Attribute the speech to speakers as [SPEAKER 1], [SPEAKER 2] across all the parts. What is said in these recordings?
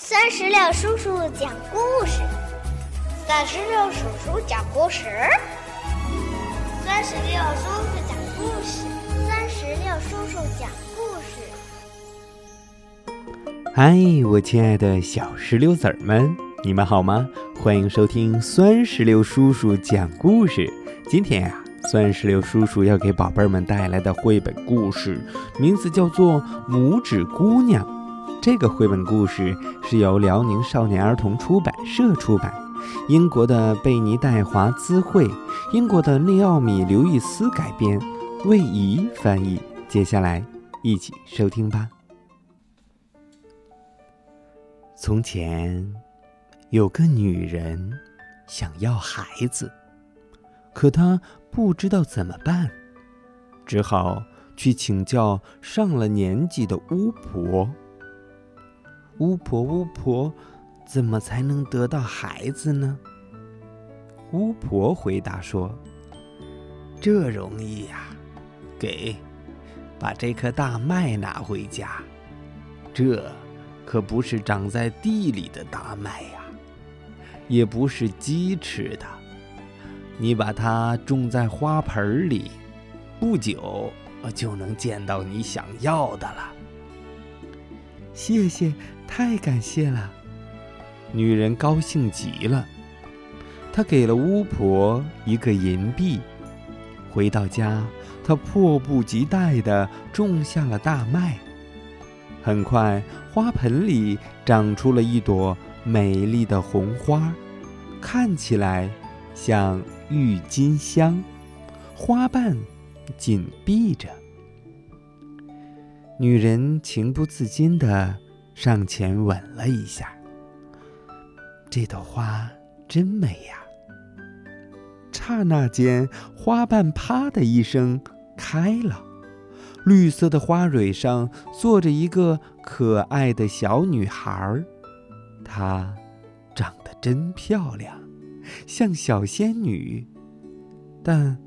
[SPEAKER 1] 酸石榴叔叔讲故事，
[SPEAKER 2] 酸石榴叔叔讲故事，
[SPEAKER 1] 酸石榴叔叔讲故事，酸石榴叔叔讲故
[SPEAKER 3] 事。嗨，我亲爱的小石榴籽儿们，你们好吗？欢迎收听酸石榴叔叔讲故事。今天呀，酸石榴叔叔要给宝贝们带来的绘本故事，名字叫做《拇指姑娘》。这个绘本故事是由辽宁少年儿童出版社出版，英国的贝尼戴华兹绘，英国的内奥米刘易斯改编，魏怡翻译。接下来一起收听吧。从前有个女人想要孩子，可她不知道怎么办，只好去请教上了年纪的巫婆。巫婆，巫婆，怎么才能得到孩子呢？巫婆回答说：“这容易呀，给，把这颗大麦拿回家。这可不是长在地里的大麦呀，也不是鸡吃的。你把它种在花盆里，不久就能见到你想要的了。”谢谢。太感谢了，女人高兴极了。她给了巫婆一个银币。回到家，她迫不及待地种下了大麦。很快，花盆里长出了一朵美丽的红花，看起来像郁金香，花瓣紧闭着。女人情不自禁地。上前吻了一下，这朵花真美呀！刹那间，花瓣啪的一声开了，绿色的花蕊上坐着一个可爱的小女孩，她长得真漂亮，像小仙女，但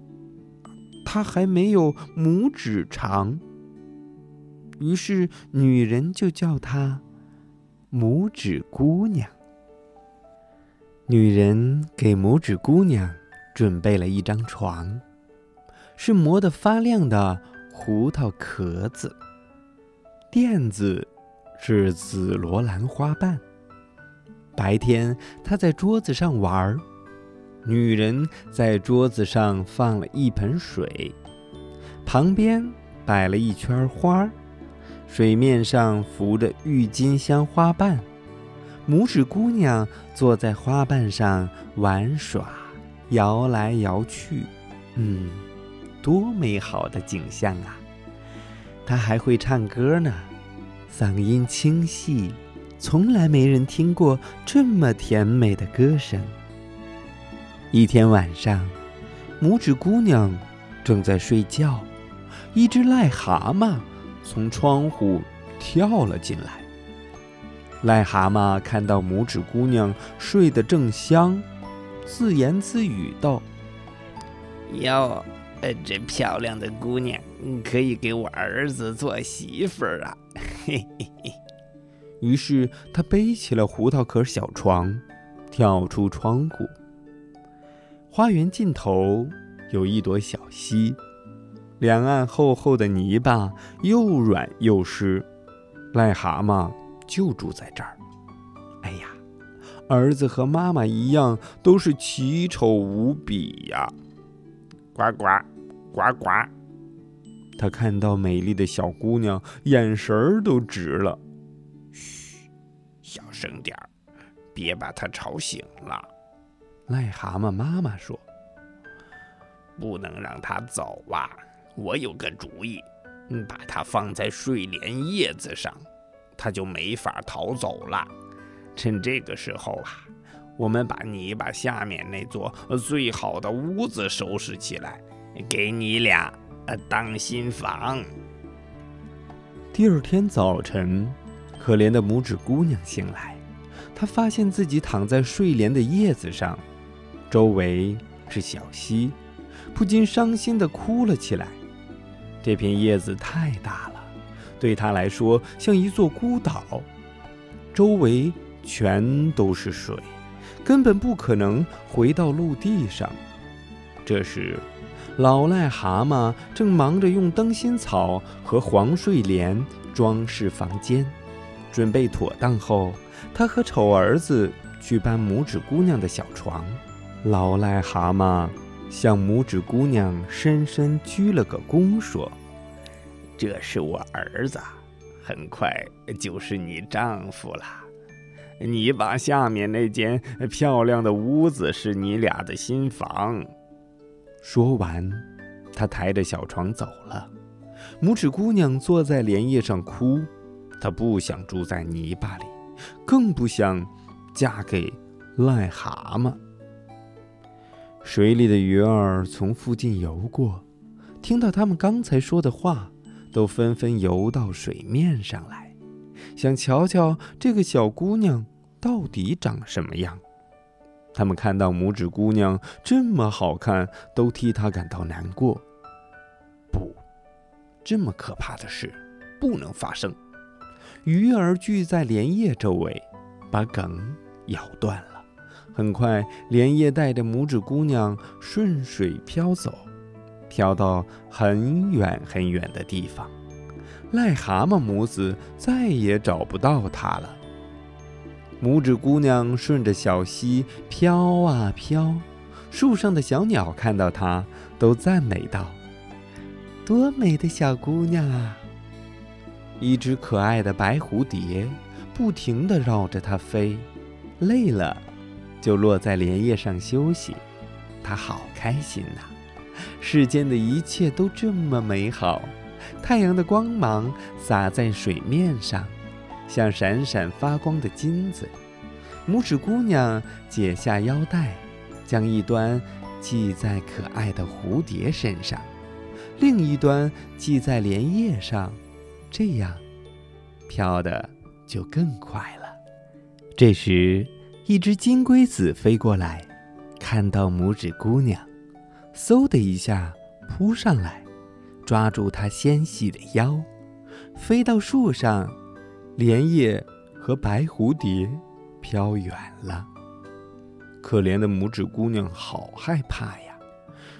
[SPEAKER 3] 她还没有拇指长。于是，女人就叫她拇指姑娘。女人给拇指姑娘准备了一张床，是磨得发亮的胡桃壳子。垫子是紫罗兰花瓣。白天，她在桌子上玩儿女人在桌子上放了一盆水，旁边摆了一圈花儿水面上浮着郁金香花瓣，拇指姑娘坐在花瓣上玩耍，摇来摇去。嗯，多美好的景象啊！她还会唱歌呢，嗓音清细，从来没人听过这么甜美的歌声。一天晚上，拇指姑娘正在睡觉，一只癞蛤蟆。从窗户跳了进来。癞蛤蟆看到拇指姑娘睡得正香，自言自语道：“
[SPEAKER 4] 哟，呃，这漂亮的姑娘可以给我儿子做媳妇儿啊！”嘿嘿嘿。
[SPEAKER 3] 于是他背起了胡桃壳小床，跳出窗户。花园尽头有一朵小溪。两岸厚厚的泥巴，又软又湿，癞蛤蟆就住在这儿。哎呀，儿子和妈妈一样，都是奇丑无比呀！
[SPEAKER 4] 呱呱，呱呱。
[SPEAKER 3] 他看到美丽的小姑娘，眼神儿都直了。
[SPEAKER 4] 嘘，小声点儿，别把她吵醒了。
[SPEAKER 3] 癞蛤蟆妈妈说：“
[SPEAKER 4] 不能让她走啊。”我有个主意，把它放在睡莲叶子上，它就没法逃走了。趁这个时候啊，我们把你把下面那座最好的屋子收拾起来，给你俩当新房。
[SPEAKER 3] 第二天早晨，可怜的拇指姑娘醒来，她发现自己躺在睡莲的叶子上，周围是小溪，不禁伤心地哭了起来。这片叶子太大了，对他来说像一座孤岛。周围全都是水，根本不可能回到陆地上。这时，老癞蛤蟆正忙着用灯芯草和黄睡莲装饰房间。准备妥当后，他和丑儿子去搬拇指姑娘的小床。老癞蛤蟆向拇指姑娘深深鞠了个躬，说：“
[SPEAKER 4] 这是我儿子，很快就是你丈夫了。你把下面那间漂亮的屋子是你俩的新房。”
[SPEAKER 3] 说完，他抬着小床走了。拇指姑娘坐在莲叶上哭。她不想住在泥巴里，更不想嫁给癞蛤蟆。水里的鱼儿从附近游过，听到他们刚才说的话，都纷纷游到水面上来，想瞧瞧这个小姑娘到底长什么样。他们看到拇指姑娘这么好看，都替她感到难过。不，这么可怕的事不能发生。鱼儿聚在莲叶周围，把梗咬断了。很快，连夜带着拇指姑娘顺水飘走，飘到很远很远的地方。癞蛤蟆母子再也找不到它了。拇指姑娘顺着小溪飘啊飘，树上的小鸟看到它，都赞美道：“多美的小姑娘啊！”一只可爱的白蝴蝶不停地绕着它飞，累了就落在莲叶上休息。它好开心呐！世间的一切都这么美好。太阳的光芒洒在水面上，像闪闪发光的金子。拇指姑娘解下腰带，将一端系在可爱的蝴蝶身上，另一端系在莲叶上。这样，飘的就更快了。这时，一只金龟子飞过来，看到拇指姑娘，嗖的一下扑上来，抓住她纤细的腰，飞到树上。莲叶和白蝴蝶飘远了。可怜的拇指姑娘好害怕呀，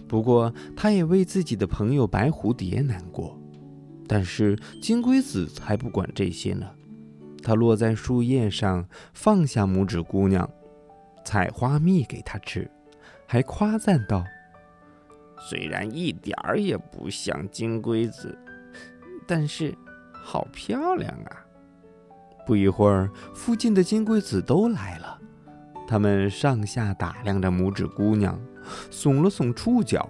[SPEAKER 3] 不过她也为自己的朋友白蝴蝶难过。但是金龟子才不管这些呢，它落在树叶上，放下拇指姑娘，采花蜜给她吃，还夸赞道：“
[SPEAKER 4] 虽然一点儿也不像金龟子，但是好漂亮啊！”
[SPEAKER 3] 不一会儿，附近的金龟子都来了，他们上下打量着拇指姑娘，耸了耸触角，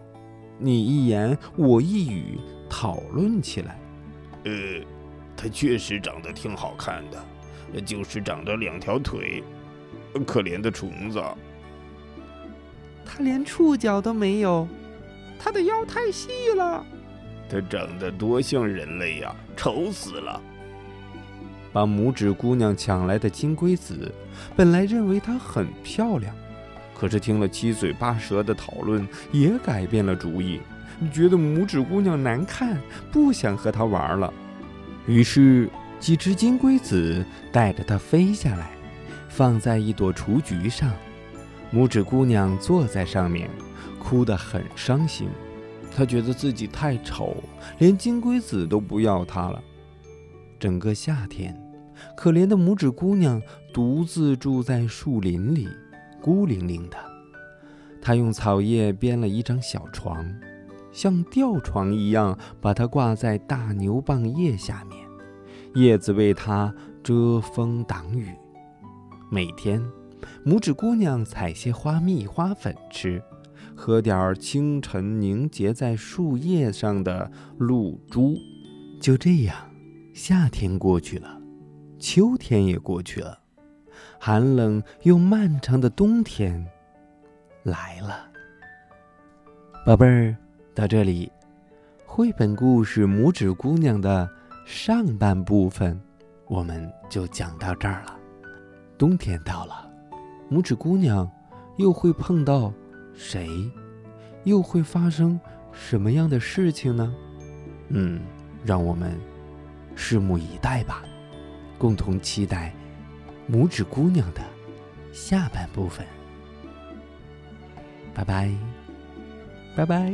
[SPEAKER 3] 你一言我一语，讨论起来。
[SPEAKER 4] 呃，他确实长得挺好看的，就是长着两条腿，可怜的虫子。
[SPEAKER 3] 他连触角都没有，他的腰太细了。
[SPEAKER 4] 他长得多像人类呀，丑死了！
[SPEAKER 3] 把拇指姑娘抢来的金龟子，本来认为她很漂亮，可是听了七嘴八舌的讨论，也改变了主意。觉得拇指姑娘难看，不想和她玩了。于是几只金龟子带着它飞下来，放在一朵雏菊上。拇指姑娘坐在上面，哭得很伤心。她觉得自己太丑，连金龟子都不要她了。整个夏天，可怜的拇指姑娘独自住在树林里，孤零零的。她用草叶编了一张小床。像吊床一样，把它挂在大牛蒡叶下面，叶子为它遮风挡雨。每天，拇指姑娘采些花蜜、花粉吃，喝点儿清晨凝结在树叶上的露珠。就这样，夏天过去了，秋天也过去了，寒冷又漫长的冬天来了，宝贝儿。到这里，绘本故事《拇指姑娘》的上半部分，我们就讲到这儿了。冬天到了，拇指姑娘又会碰到谁？又会发生什么样的事情呢？嗯，让我们拭目以待吧，共同期待拇指姑娘的下半部分。拜拜，拜拜，